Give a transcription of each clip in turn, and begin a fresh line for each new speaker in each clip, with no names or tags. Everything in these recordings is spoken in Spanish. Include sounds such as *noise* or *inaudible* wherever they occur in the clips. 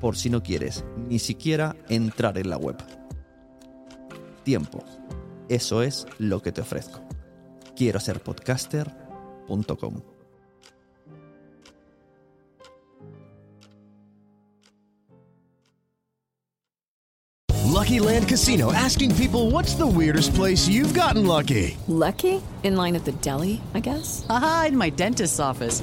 por si no quieres ni siquiera entrar en la web. Tiempo. Eso es lo que te ofrezco. Quiero ser podcaster.com.
Lucky Land Casino asking people what's the weirdest place you've gotten lucky?
Lucky? In line at the deli, I guess?
Aha, in my dentist's office.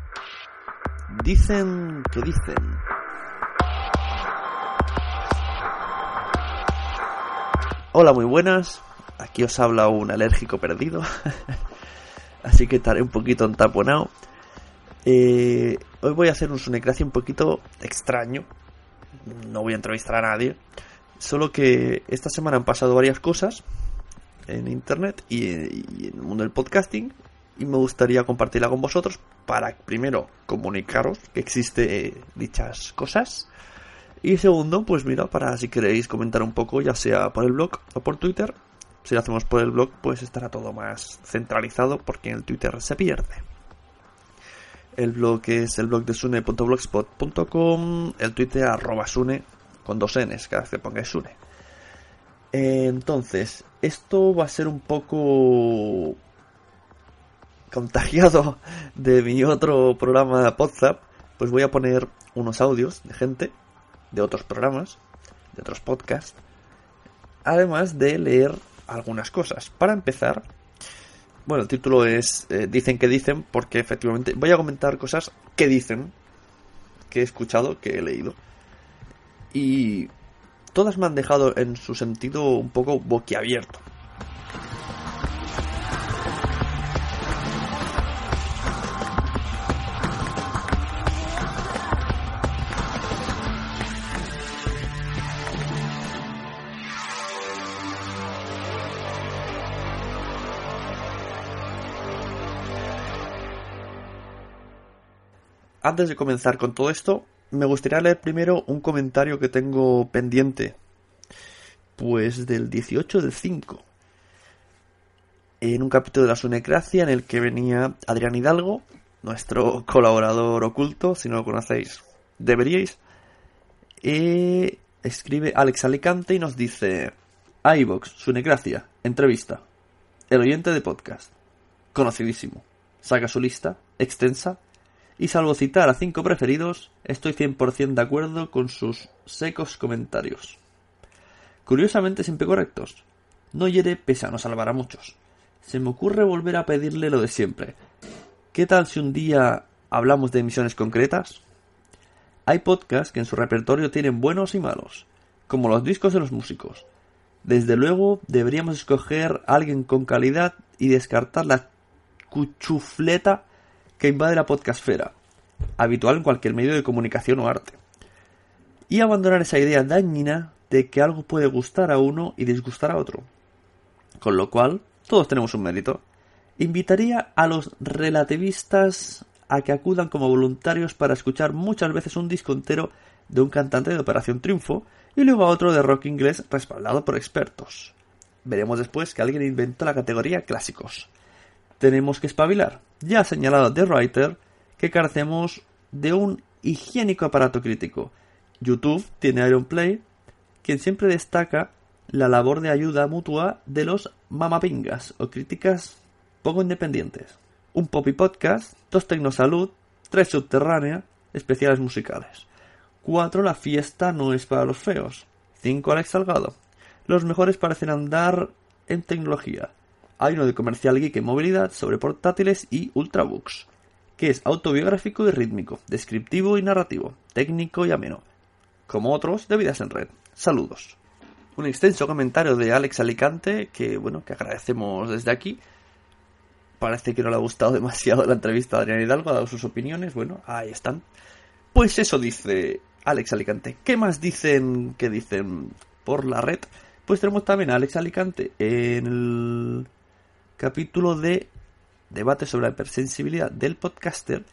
dicen que dicen. Hola, muy buenas. Aquí os habla un alérgico perdido. *laughs* Así que estaré un poquito entaponado. Eh, hoy voy a hacer un Sunecracia un poquito extraño. No voy a entrevistar a nadie. Solo que esta semana han pasado varias cosas en internet y, y en el mundo del podcasting. Y me gustaría compartirla con vosotros para, primero, comunicaros que existe eh, dichas cosas. Y segundo, pues mira, para si queréis comentar un poco, ya sea por el blog o por Twitter. Si lo hacemos por el blog, pues estará todo más centralizado porque en el Twitter se pierde. El blog es el blog de sune.blogspot.com, el Twitter arroba sune con dos n's cada vez que pongáis sune. Entonces, esto va a ser un poco contagiado de mi otro programa WhatsApp, pues voy a poner unos audios de gente de otros programas, de otros podcasts, además de leer algunas cosas. Para empezar, bueno, el título es eh, Dicen que dicen, porque efectivamente voy a comentar cosas que dicen, que he escuchado, que he leído. Y todas me han dejado en su sentido un poco boquiabierto. Antes de comenzar con todo esto, me gustaría leer primero un comentario que tengo pendiente. Pues del 18 del 5. En un capítulo de la Sunecracia en el que venía Adrián Hidalgo nuestro colaborador oculto, si no lo conocéis, deberíais. Escribe Alex Alicante y nos dice: iVox, Sunecracia, entrevista. El oyente de podcast, conocidísimo. Saca su lista, extensa, y salvo citar a cinco preferidos, estoy 100% de acuerdo con sus secos comentarios. Curiosamente siempre correctos. No hiere pese a no salvar a muchos. Se me ocurre volver a pedirle lo de siempre. ¿Qué tal si un día hablamos de emisiones concretas? Hay podcasts que en su repertorio tienen buenos y malos, como los discos de los músicos. Desde luego deberíamos escoger a alguien con calidad y descartar la cuchufleta que invade la podcastfera, habitual en cualquier medio de comunicación o arte. Y abandonar esa idea dañina de que algo puede gustar a uno y disgustar a otro. Con lo cual, todos tenemos un mérito. Invitaría a los relativistas a que acudan como voluntarios para escuchar muchas veces un disco entero de un cantante de Operación Triunfo y luego a otro de rock inglés respaldado por expertos. Veremos después que alguien inventó la categoría clásicos. Tenemos que espabilar. Ya ha señalado The Writer que carecemos de un higiénico aparato crítico. YouTube tiene Ironplay, quien siempre destaca la labor de ayuda mutua de los mamapingas o críticas poco independientes. Un poppy podcast, dos tecnosalud, tres subterránea, especiales musicales. Cuatro La fiesta no es para los feos. Cinco Alex Salgado. Los mejores parecen andar en tecnología. Hay uno de comercial geek en movilidad sobre portátiles y ultrabooks, que es autobiográfico y rítmico, descriptivo y narrativo, técnico y ameno, como otros de vidas en red. Saludos. Un extenso comentario de Alex Alicante que, bueno, que agradecemos desde aquí. Parece que no le ha gustado *laughs* demasiado la entrevista a Adrián Hidalgo, ha dado sus opiniones. Bueno, ahí están. Pues eso dice Alex Alicante. ¿Qué más dicen que dicen por la red? Pues tenemos también a Alex Alicante en el capítulo de debate sobre la hipersensibilidad del podcaster,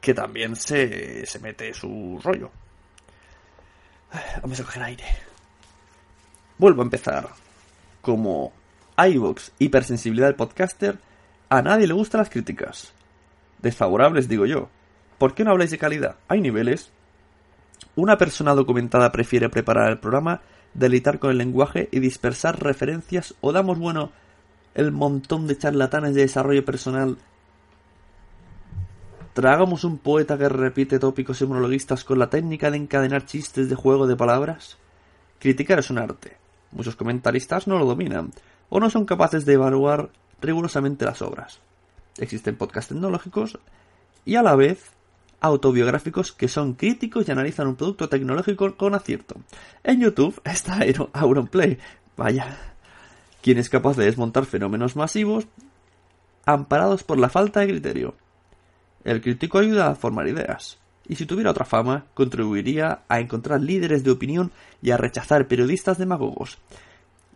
que también se, se mete su rollo. Vamos a coger aire. Vuelvo a empezar. Como iVox, hipersensibilidad del podcaster, a nadie le gustan las críticas. Desfavorables, digo yo. ¿Por qué no habláis de calidad? Hay niveles. Una persona documentada prefiere preparar el programa, delitar con el lenguaje y dispersar referencias o damos bueno el montón de charlatanes de desarrollo personal. ¿Tragamos un poeta que repite tópicos y con la técnica de encadenar chistes de juego de palabras? Criticar es un arte. Muchos comentaristas no lo dominan o no son capaces de evaluar rigurosamente las obras. Existen podcasts tecnológicos y a la vez autobiográficos que son críticos y analizan un producto tecnológico con acierto. En YouTube está Auronplay. Vaya. Quien es capaz de desmontar fenómenos masivos amparados por la falta de criterio. El crítico ayuda a formar ideas. Y si tuviera otra fama, contribuiría a encontrar líderes de opinión y a rechazar periodistas demagogos.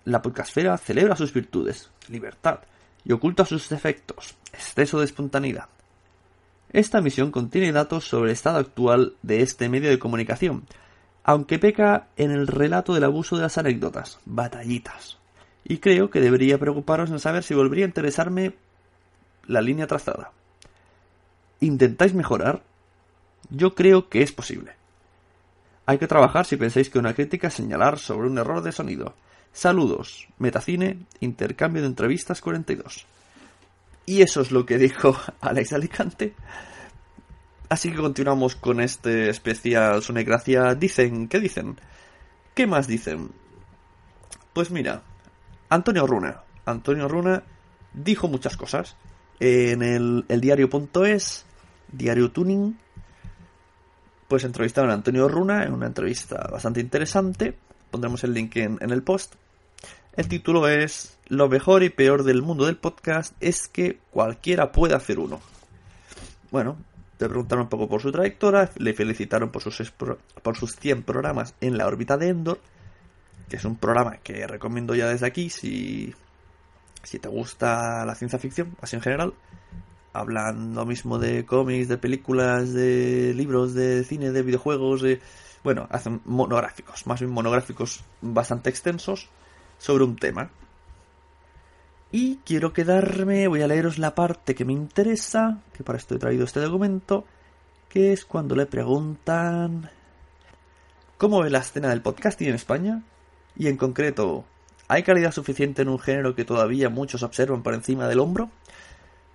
La podcastfera celebra sus virtudes, libertad, y oculta sus defectos, exceso de espontaneidad. Esta misión contiene datos sobre el estado actual de este medio de comunicación, aunque peca en el relato del abuso de las anécdotas, batallitas. Y creo que debería preocuparos en saber si volvería a interesarme la línea trazada. ¿Intentáis mejorar? Yo creo que es posible. Hay que trabajar si pensáis que una crítica señalar sobre un error de sonido. Saludos, Metacine, intercambio de entrevistas 42. Y eso es lo que dijo *laughs* Alex Alicante. Así que continuamos con este especial Sonecracia. Dicen, ¿qué dicen? ¿Qué más dicen? Pues mira, Antonio Runa. Antonio Runa dijo muchas cosas. En el, diario.es, diario tuning, pues entrevistaron a Antonio Runa en una entrevista bastante interesante. Pondremos el link en, en el post. El título es Lo mejor y peor del mundo del podcast es que cualquiera puede hacer uno. Bueno, le preguntaron un poco por su trayectoria, le felicitaron por sus, por sus 100 programas en la órbita de Endor, que es un programa que recomiendo ya desde aquí si, si te gusta la ciencia ficción, así en general. Hablan lo mismo de cómics, de películas, de libros, de cine, de videojuegos, de... Bueno, hacen monográficos, más bien monográficos bastante extensos sobre un tema. Y quiero quedarme, voy a leeros la parte que me interesa, que para esto he traído este documento, que es cuando le preguntan cómo ve la escena del podcasting en España y en concreto, ¿hay calidad suficiente en un género que todavía muchos observan por encima del hombro?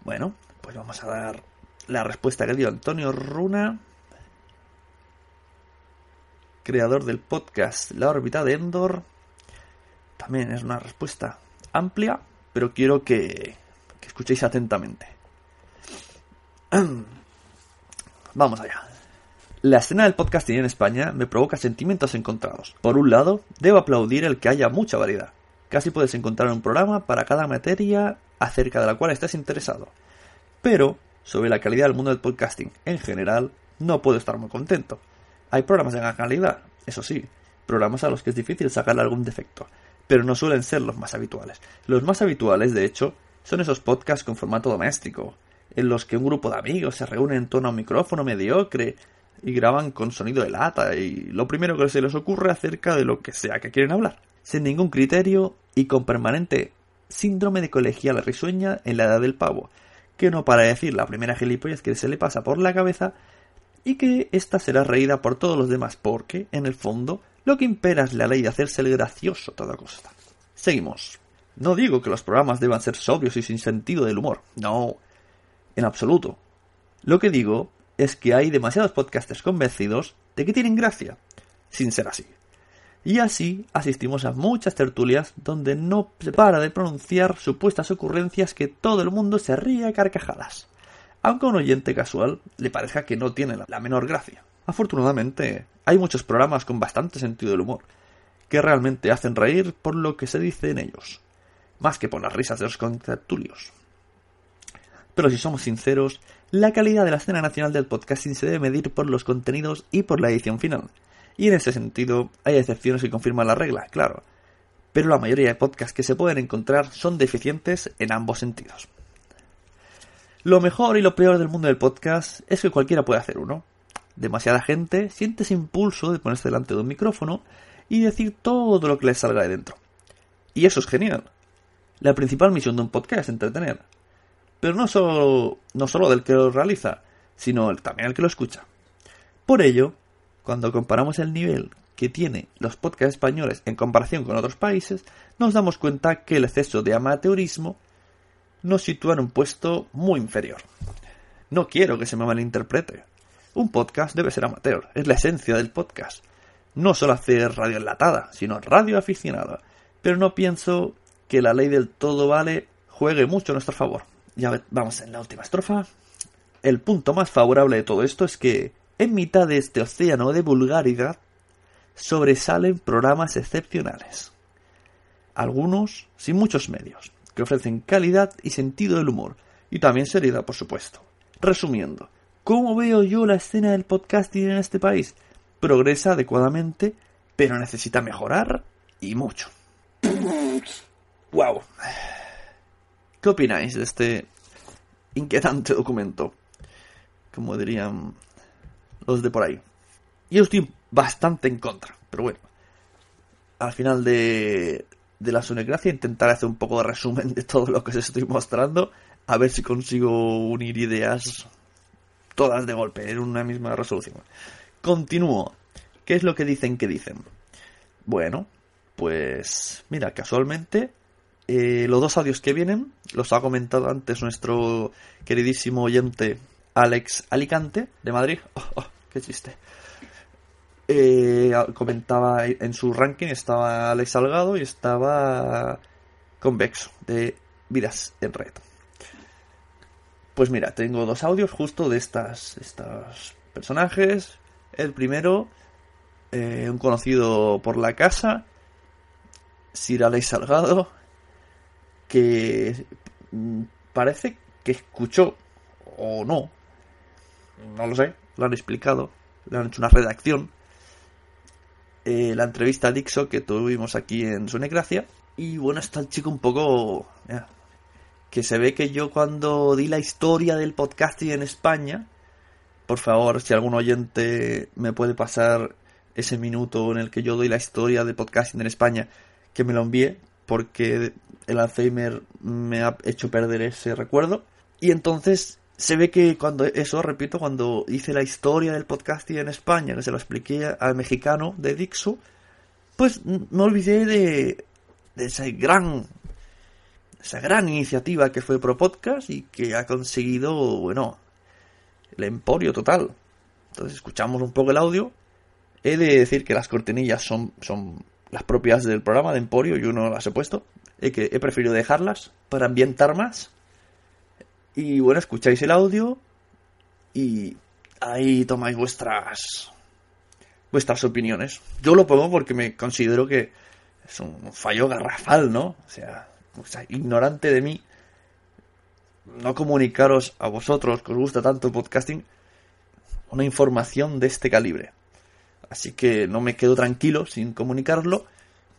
Bueno, pues vamos a dar la respuesta que dio Antonio Runa, creador del podcast La órbita de Endor. También es una respuesta amplia, pero quiero que, que escuchéis atentamente. *clears throat* Vamos allá. La escena del podcasting en España me provoca sentimientos encontrados. Por un lado, debo aplaudir el que haya mucha variedad. Casi puedes encontrar un programa para cada materia acerca de la cual estés interesado. Pero, sobre la calidad del mundo del podcasting en general, no puedo estar muy contento. Hay programas de gran calidad, eso sí, programas a los que es difícil sacarle algún defecto, pero no suelen ser los más habituales. Los más habituales, de hecho, son esos podcasts con formato doméstico, en los que un grupo de amigos se reúnen en torno a un micrófono mediocre y graban con sonido de lata y lo primero que se les ocurre acerca de lo que sea que quieren hablar, sin ningún criterio y con permanente síndrome de colegial risueña en la edad del pavo, que no para decir la primera gilipollez que se le pasa por la cabeza y que ésta será reída por todos los demás porque, en el fondo, lo que impera es la ley de hacerse el gracioso a toda costa. Seguimos. No digo que los programas deban ser sobrios y sin sentido del humor. No, en absoluto. Lo que digo es que hay demasiados podcasters convencidos de que tienen gracia, sin ser así. Y así asistimos a muchas tertulias donde no se para de pronunciar supuestas ocurrencias que todo el mundo se ríe a carcajadas, aunque a un oyente casual le parezca que no tiene la menor gracia. Afortunadamente, hay muchos programas con bastante sentido del humor, que realmente hacen reír por lo que se dice en ellos, más que por las risas de los contertulios. Pero si somos sinceros, la calidad de la escena nacional del podcasting se debe medir por los contenidos y por la edición final. Y en ese sentido, hay excepciones que confirman la regla, claro. Pero la mayoría de podcasts que se pueden encontrar son deficientes en ambos sentidos. Lo mejor y lo peor del mundo del podcast es que cualquiera puede hacer uno. Demasiada gente siente ese impulso de ponerse delante de un micrófono y decir todo lo que les salga de dentro. Y eso es genial. La principal misión de un podcast es entretener. Pero no solo, no solo del que lo realiza, sino también el que lo escucha. Por ello, cuando comparamos el nivel que tiene los podcasts españoles en comparación con otros países, nos damos cuenta que el exceso de amateurismo nos sitúa en un puesto muy inferior. No quiero que se me malinterprete. Un podcast debe ser amateur, es la esencia del podcast. No solo hacer radio enlatada, sino radio aficionada. Pero no pienso que la ley del todo vale juegue mucho a nuestro favor. Ya vamos en la última estrofa. El punto más favorable de todo esto es que, en mitad de este océano de vulgaridad, sobresalen programas excepcionales. Algunos sin muchos medios, que ofrecen calidad y sentido del humor, y también seriedad, por supuesto. Resumiendo, ¿cómo veo yo la escena del podcasting en este país? Progresa adecuadamente, pero necesita mejorar y mucho. ¡Wow! ¿Qué opináis de este inquietante documento? Como dirían los de por ahí. Yo estoy bastante en contra, pero bueno. Al final de, de la Sunecracia intentaré hacer un poco de resumen de todo lo que os estoy mostrando. A ver si consigo unir ideas todas de golpe en una misma resolución. Continúo. ¿Qué es lo que dicen que dicen? Bueno, pues mira, casualmente eh, los dos audios que vienen los ha comentado antes nuestro queridísimo oyente Alex Alicante de Madrid. *laughs* Oh, oh, ¡Qué chiste! Eh, comentaba en su ranking estaba Alex Salgado y estaba Convexo de Vidas en Red. Pues mira, tengo dos audios justo de estas, estos personajes. El primero, eh, un conocido por la casa, Sir Alex Salgado, que mm, parece que escuchó o no, no lo sé, lo han explicado, le han hecho una redacción, eh, la entrevista a Dixo que tuvimos aquí en Sunecracia. Y bueno, está el chico un poco... que se ve que yo cuando di la historia del podcasting en España, por favor, si algún oyente me puede pasar ese minuto en el que yo doy la historia del podcasting en España, que me lo envíe, porque el Alzheimer me ha hecho perder ese recuerdo. Y entonces se ve que cuando, eso repito, cuando hice la historia del podcasting en España, que se lo expliqué al mexicano de Dixo, pues me olvidé de, de esa gran esa gran iniciativa que fue Pro Podcast y que ha conseguido, bueno, el emporio total. Entonces escuchamos un poco el audio. He de decir que las cortinillas son, son las propias del programa de Emporio, yo no las he puesto. He, que, he preferido dejarlas para ambientar más. Y bueno, escucháis el audio y ahí tomáis vuestras vuestras opiniones. Yo lo pongo porque me considero que es un fallo garrafal, ¿no? O sea, o sea ignorante de mí no comunicaros a vosotros que os gusta tanto el podcasting una información de este calibre. Así que no me quedo tranquilo sin comunicarlo.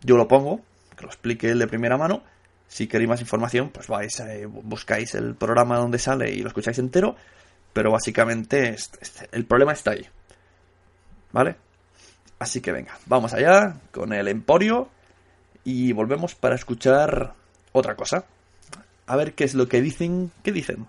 Yo lo pongo, que lo explique él de primera mano. Si queréis más información, pues vais, eh, buscáis el programa donde sale y lo escucháis entero. Pero básicamente el problema está ahí. ¿Vale? Así que venga, vamos allá con el Emporio y volvemos para escuchar otra cosa. A ver qué es lo que dicen. ¿Qué dicen?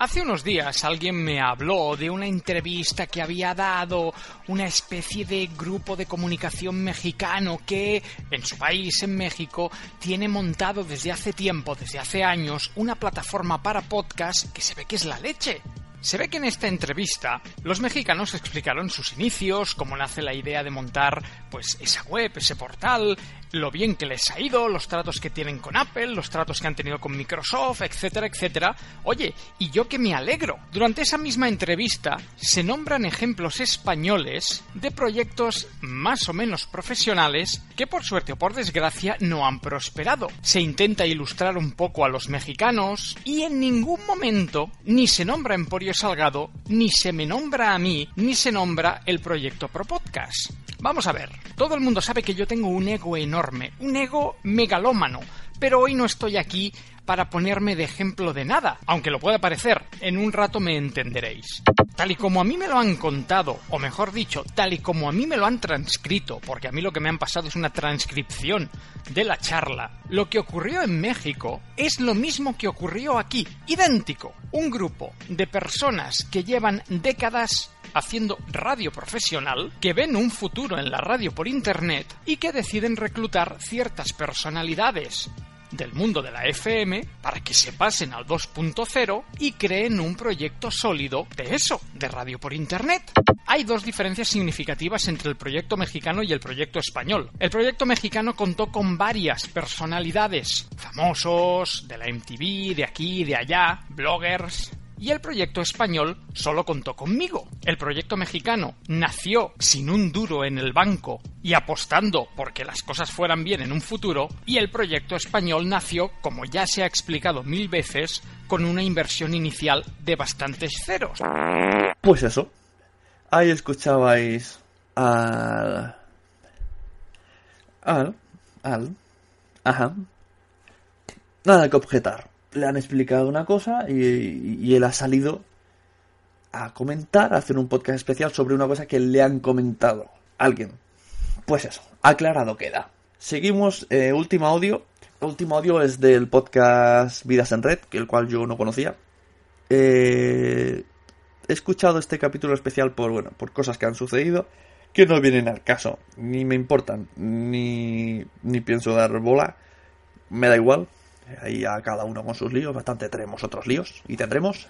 Hace unos días alguien me habló de una entrevista que había dado una especie de grupo de comunicación mexicano que en su país, en México, tiene montado desde hace tiempo, desde hace años, una plataforma para podcast que se ve que es la leche. Se ve que en esta entrevista los mexicanos explicaron sus inicios, cómo nace la idea de montar pues esa web, ese portal, lo bien que les ha ido, los tratos que tienen con Apple, los tratos que han tenido con Microsoft, etcétera, etcétera. Oye, y yo que me alegro. Durante esa misma entrevista se nombran ejemplos españoles de proyectos más o menos profesionales que por suerte o por desgracia no han prosperado. Se intenta ilustrar un poco a los mexicanos y en ningún momento ni se nombra Emporio Salgado, ni se me nombra a mí, ni se nombra el proyecto Pro Podcast. Vamos a ver, todo el mundo sabe que yo tengo un ego enorme, un ego megalómano, pero hoy no estoy aquí para ponerme de ejemplo de nada, aunque lo pueda parecer, en un rato me entenderéis. Tal y como a mí me lo han contado, o mejor dicho, tal y como a mí me lo han transcrito, porque a mí lo que me han pasado es una transcripción de la charla, lo que ocurrió en México es lo mismo que ocurrió aquí, idéntico. Un grupo de personas que llevan décadas haciendo radio profesional, que ven un futuro en la radio por Internet y que deciden reclutar ciertas personalidades del mundo de la FM para que se pasen al 2.0 y creen un proyecto sólido de eso, de radio por Internet. Hay dos diferencias significativas entre el proyecto mexicano y el proyecto español. El proyecto mexicano contó con varias personalidades, famosos, de la MTV, de aquí, de allá, bloggers, y el proyecto español solo contó conmigo. El proyecto mexicano nació sin un duro en el banco y apostando porque las cosas fueran bien en un futuro, y el proyecto español nació, como ya se ha explicado mil veces, con una inversión inicial de bastantes ceros.
Pues eso. Ahí escuchabais al... al... al... ajá. Nada que objetar le han explicado una cosa y, él ha salido a comentar, a hacer un podcast especial sobre una cosa que le han comentado alguien. Pues eso, aclarado queda. Seguimos, eh, último audio. último audio es del podcast Vidas en Red, que el cual yo no conocía. Eh, he escuchado este capítulo especial por, bueno, por cosas que han sucedido que no vienen al caso, ni me importan, ni, ni pienso dar bola. Me da igual, Ahí a cada uno con sus líos, bastante tenemos otros líos y tendremos.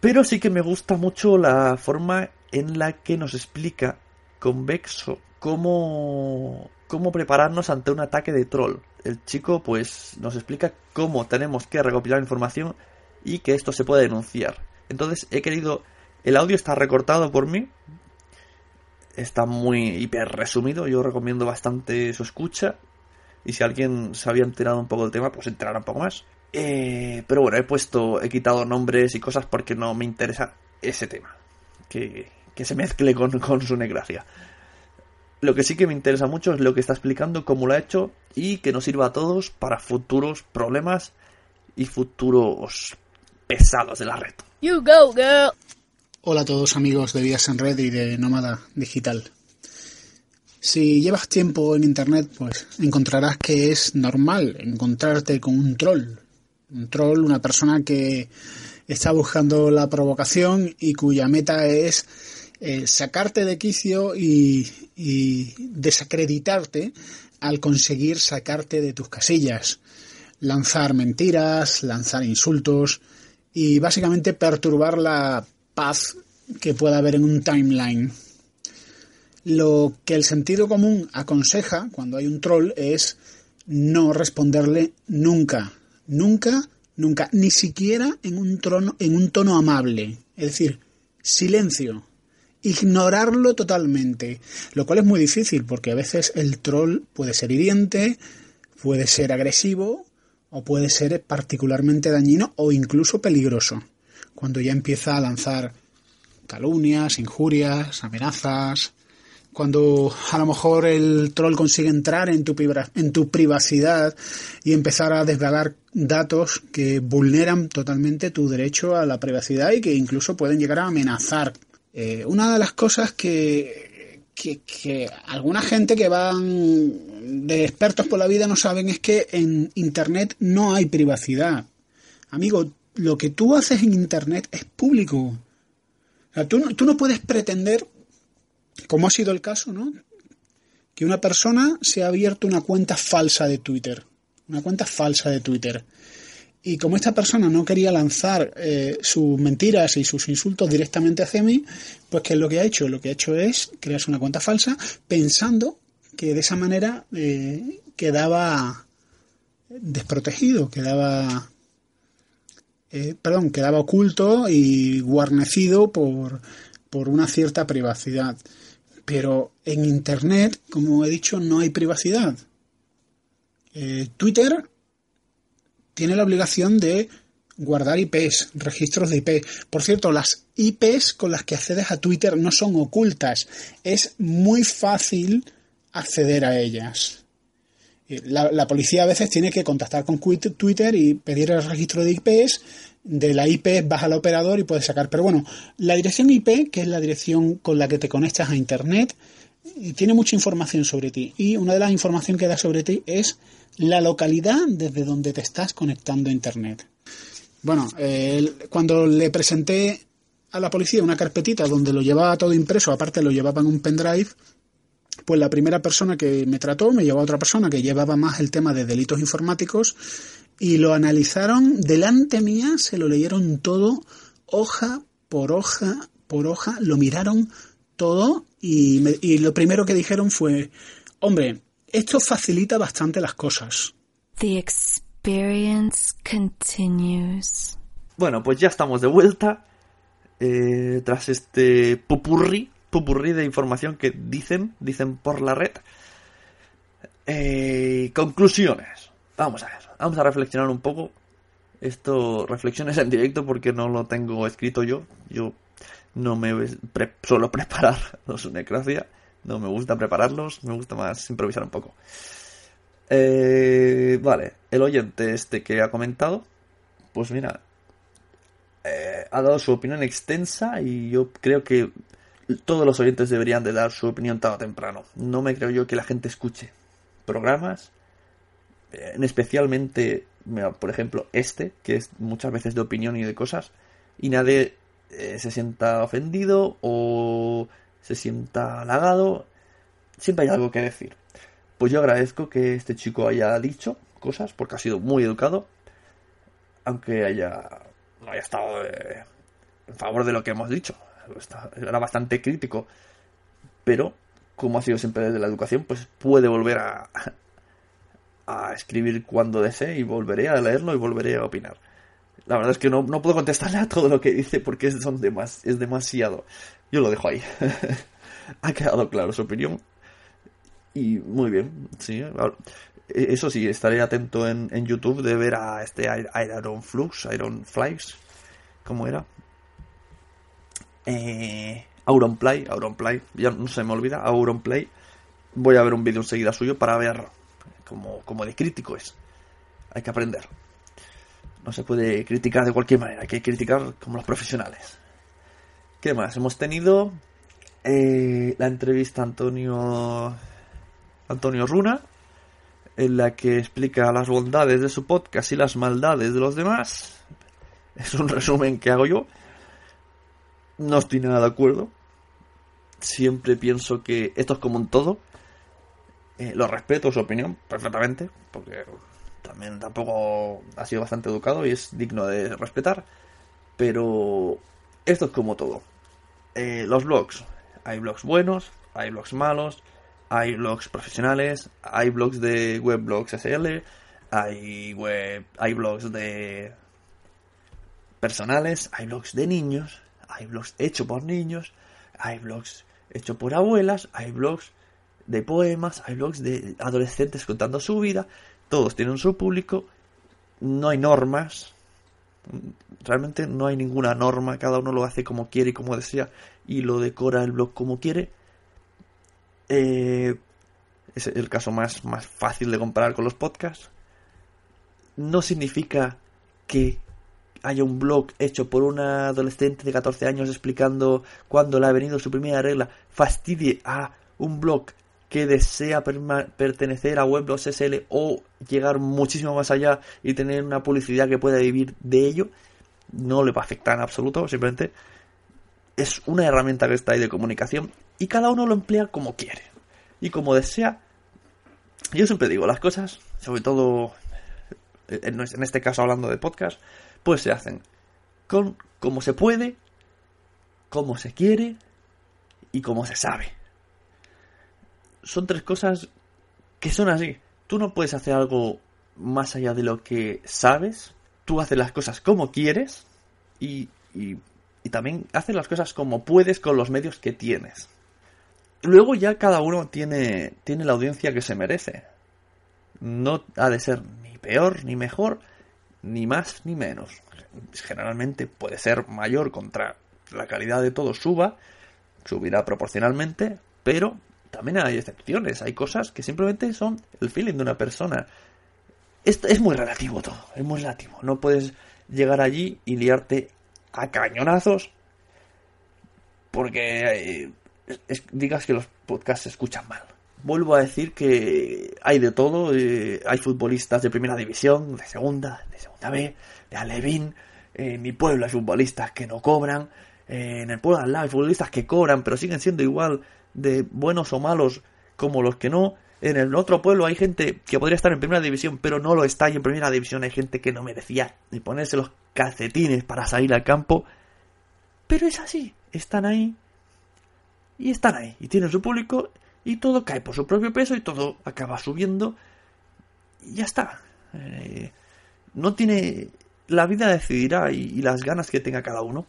Pero sí que me gusta mucho la forma en la que nos explica Convexo cómo, cómo prepararnos ante un ataque de troll. El chico pues nos explica cómo tenemos que recopilar información y que esto se puede denunciar. Entonces he querido... El audio está recortado por mí. Está muy hiper resumido. Yo recomiendo bastante su escucha. Y si alguien se había enterado un poco del tema, pues enterará un poco más. Eh, pero bueno, he puesto, he quitado nombres y cosas porque no me interesa ese tema. Que, que se mezcle con, con su negracia. Lo que sí que me interesa mucho es lo que está explicando, cómo lo ha hecho y que nos sirva a todos para futuros problemas y futuros pesados de la red.
You go, girl. Hola a todos amigos de Vidas en Red y de Nómada Digital. Si llevas tiempo en Internet, pues encontrarás que es normal encontrarte con un troll. Un troll, una persona que está buscando la provocación y cuya meta es eh, sacarte de quicio y, y desacreditarte al conseguir sacarte de tus casillas. Lanzar mentiras, lanzar insultos y básicamente perturbar la paz que pueda haber en un timeline. Lo que el sentido común aconseja cuando hay un troll es no responderle nunca, nunca, nunca, ni siquiera en un, trono, en un tono amable. Es decir, silencio, ignorarlo totalmente, lo cual es muy difícil porque a veces el troll puede ser hiriente, puede ser agresivo o puede ser particularmente dañino o incluso peligroso, cuando ya empieza a lanzar calumnias, injurias, amenazas, cuando a lo mejor el troll consigue entrar en tu, en tu privacidad y empezar a desvelar datos que vulneran totalmente tu derecho a la privacidad y que incluso pueden llegar a amenazar eh, una de las cosas que, que, alguna gente que van de expertos por la vida no saben es que en Internet no hay privacidad. Amigo, lo que tú haces en Internet es público. tú, tú no puedes pretender, como ha sido el caso, ¿no? Que una persona se ha abierto una cuenta falsa de Twitter. Una cuenta falsa de Twitter. Y como esta persona no quería lanzar eh, sus mentiras y sus insultos directamente hacia mí, pues ¿qué es lo que ha hecho? Lo que ha hecho es crearse una cuenta falsa pensando que de esa manera eh, quedaba desprotegido, quedaba, eh, perdón, quedaba oculto y guarnecido por, por una cierta privacidad. Pero en Internet, como he dicho, no hay privacidad. Twitter tiene la obligación de guardar IPs, registros de IP. Por cierto, las IPs con las que accedes a Twitter no son ocultas. Es muy fácil acceder a ellas. Eh, la, policía a veces tiene que contactar con Twitter y pedir el registro de IPs. De la IP vas al operador y puedes sacar. Pero bueno, la dirección IP, que es la dirección con la que te conectas a Internet, tiene mucha información sobre ti. Y una de las informaciones que da sobre ti es la localidad desde donde te estás conectando a Internet. Bueno, cuando le presenté a la policía una carpetita donde lo llevaba todo impreso, aparte lo llevaba en un pendrive, pues la primera persona que me trató me llevó a otra persona que llevaba más el tema de delitos informáticos y lo analizaron delante mía, se lo leyeron todo, hoja por hoja por hoja, lo miraron todo y, y lo primero que dijeron fue, hombre, esto facilita bastante las cosas.
The experience continues.
Bueno, pues ya estamos de vuelta. Eh, tras este pupurri, pupurri de información que dicen, dicen por la red. Eh, conclusiones. Vamos a ver, vamos a reflexionar un poco. Esto, reflexiones en directo porque no lo tengo escrito yo. Yo no me suelo preparar *laughs* los Unecracia. No me gusta prepararlos, me gusta más improvisar un poco. Eh, vale, el oyente este que ha comentado, pues mira, eh, ha dado su opinión extensa y yo creo que todos los oyentes deberían de dar su opinión tarde o temprano. No me creo yo que la gente escuche programas, eh, especialmente, por ejemplo, este, que es muchas veces de opinión y de cosas, y nadie se sienta ofendido o se sienta halagado, siempre hay algo que decir. Pues yo agradezco que este chico haya dicho cosas, porque ha sido muy educado, aunque haya no haya estado eh, en favor de lo que hemos dicho. Era bastante crítico, pero como ha sido siempre desde la educación, pues puede volver a, a escribir cuando desee y volveré a leerlo y volveré a opinar. La verdad es que no, no puedo contestarle a todo lo que dice porque es, son es demasiado. Yo lo dejo ahí. *laughs* ha quedado claro su opinión. Y muy bien, sí. Eso sí, estaré atento en, en YouTube de ver a este Iron Flux, Iron Flux, ¿cómo era? Eh, Auronplay, Auronplay, ya no se me olvida, Auronplay. Voy a ver un vídeo enseguida suyo para ver cómo, de crítico es. Hay que aprender. No se puede criticar de cualquier manera, hay que criticar como los profesionales. ¿Qué más? Hemos tenido eh, la entrevista a Antonio Antonio Runa, en la que explica las bondades de su podcast y las maldades de los demás. Es un resumen que hago yo. No estoy nada de acuerdo. Siempre pienso que esto es como un todo. Eh, lo respeto su opinión perfectamente, porque también tampoco ha sido bastante educado y es digno de respetar. Pero esto es como todo. Eh, los blogs. Hay blogs buenos, hay blogs malos, hay blogs profesionales, hay blogs de webblogs SL, hay web, hay blogs de personales, hay blogs de niños, hay blogs hechos por niños, hay blogs hechos por abuelas, hay blogs de poemas, hay blogs de adolescentes contando su vida, todos tienen su público, no hay normas, realmente no hay ninguna norma, cada uno lo hace como quiere y como desea y lo decora el blog como quiere. Eh, es el caso más, más fácil de comparar con los podcasts. No significa que haya un blog hecho por una adolescente de 14 años explicando cuándo le ha venido su primera regla fastidie a un blog que desea pertenecer a Weblogs SL o llegar muchísimo más allá y tener una publicidad que pueda vivir de ello, no le va a afectar en absoluto, simplemente es una herramienta que está ahí de comunicación y cada uno lo emplea como quiere y como desea. Yo siempre digo, las cosas, sobre todo en este caso hablando de podcast, pues se hacen con como se puede, como se quiere y como se sabe. Son tres cosas que son así. Tú no puedes hacer algo más allá de lo que sabes. Tú haces las cosas como quieres y, y, y también haces las cosas como puedes con los medios que tienes. Luego ya cada uno tiene, tiene la audiencia que se merece. No ha de ser ni peor ni mejor, ni más ni menos. Generalmente puede ser mayor contra la calidad de todo suba, subirá proporcionalmente, pero también hay excepciones, hay cosas que simplemente son el feeling de una persona. Es, es muy relativo todo, es muy relativo. No puedes llegar allí y liarte a cañonazos porque eh, digas que los podcasts se escuchan mal. Vuelvo a decir que hay de todo, eh, hay futbolistas de primera división, de segunda, de segunda B, de Alevín, en mi pueblo hay futbolistas que no cobran, eh, en el pueblo de al lado hay futbolistas que cobran, pero siguen siendo igual de buenos o malos como los que no. En el otro pueblo hay gente que podría estar en primera división, pero no lo está. Y en primera división hay gente que no merecía ni ponerse los calcetines para salir al campo. Pero es así. Están ahí. Y están ahí. Y tienen su público. Y todo cae por su propio peso. Y todo acaba subiendo. Y ya está. Eh, no tiene. La vida decidirá y, las ganas que tenga cada uno.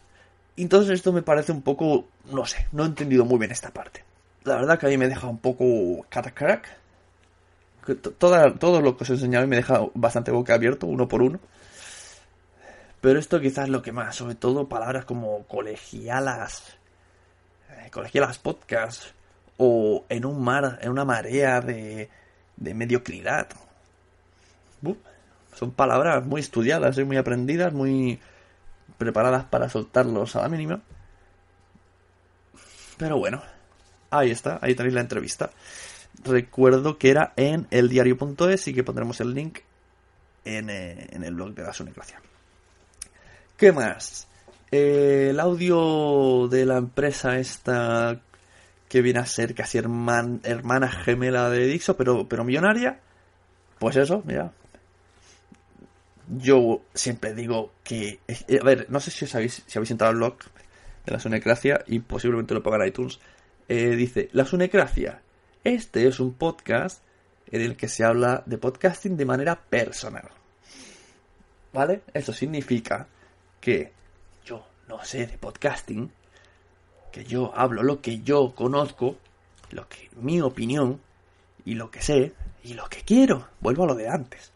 Entonces esto me parece un poco. No sé. No he entendido muy bien esta parte la verdad que a mí me deja un poco catacrack. Toda, todo lo que os he enseñado me deja bastante boca abierto, uno por uno. Pero esto quizás lo que más, sobre todo palabras como colegialas, eh, colegialas podcast, o en un mar, en una marea de, de mediocridad. son palabras muy estudiadas, y muy aprendidas, muy preparadas para soltarlos a la mínima. Pero bueno, Ahí está, ahí tenéis la entrevista. Recuerdo que era en eldiario.es y que pondremos el link en, eh, el blog de la Sunecracia. ¿Qué más? Eh, el audio de la empresa esta que viene a ser casi hermana gemela de Dixo, pero, pero millonaria. Pues eso, mira. Yo siempre digo que... Eh, a ver, no sé si, sabéis, si habéis entrado al blog de la Sunecracia y posiblemente lo pagan iTunes eh, dice, La Sunecracia. Este es un podcast en el que se habla de podcasting de manera personal. ¿Vale? Eso significa que yo no sé de podcasting, que yo hablo lo que yo conozco, lo que mi opinión y lo que sé y lo que quiero. Vuelvo a lo de antes.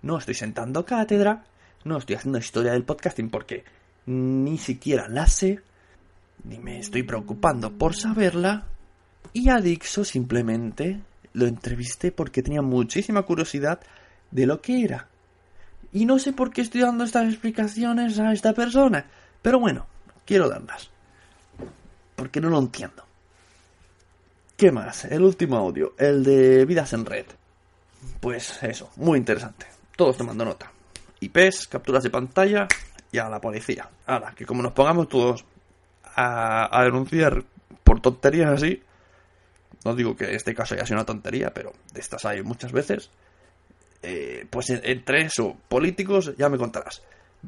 No estoy sentando cátedra, no estoy haciendo historia del podcasting porque ni siquiera la sé ni me estoy preocupando por saberla. Y a Dixo simplemente lo entrevisté porque tenía muchísima curiosidad de lo que era. Y no sé por qué estoy dando estas explicaciones a esta persona. Pero bueno, quiero darlas. Porque no lo entiendo. ¿Qué más? El último audio, el de Vidas en Red. Pues eso, muy interesante. Todos tomando nota. IPs, capturas de pantalla y a la policía. Ahora, que como nos pongamos todos a, denunciar por tonterías así, no digo que este caso haya sido una tontería, pero de estas hay muchas veces, eh, pues entre eso, políticos, ya me contarás.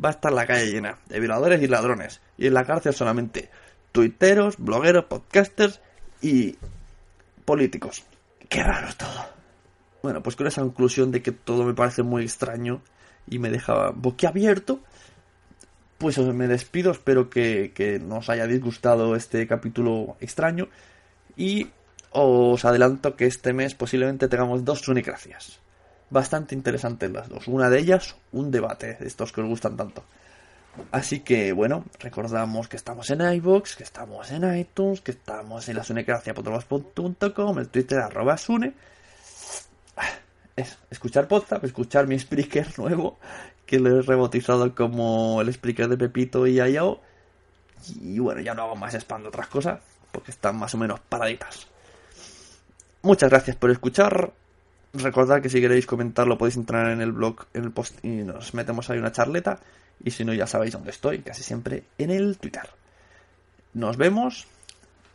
Va a estar la calle llena de violadores y ladrones. Y en la cárcel solamente tuiteros, blogueros, podcasters y políticos. Qué raro todo. Bueno, pues con esa conclusión de que todo me parece muy extraño y me deja boquiabierto, pues me despido. Espero que, que nos haya disgustado este capítulo extraño. Y os adelanto que este mes posiblemente tengamos dos sunicracias. Bastante interesantes las dos. Una de ellas, un debate de estos que os gustan tanto. Así que bueno, recordamos que estamos en iVoox, que estamos en iTunes, que estamos en la sunecracia.com, el Twitter arroba sune. Es escuchar podcast, escuchar mi speaker *laughs* nuevo, que lo he rebautizado como el speaker de Pepito y Ayao. Y bueno, ya no hago más spam de otras cosas, porque están más o menos paraditas. Muchas gracias por escuchar. Recordad que si queréis comentarlo podéis entrar en el blog, en el post y nos metemos ahí una charleta. Y si no, ya sabéis dónde estoy, casi siempre en el Twitter. Nos vemos.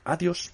Adiós.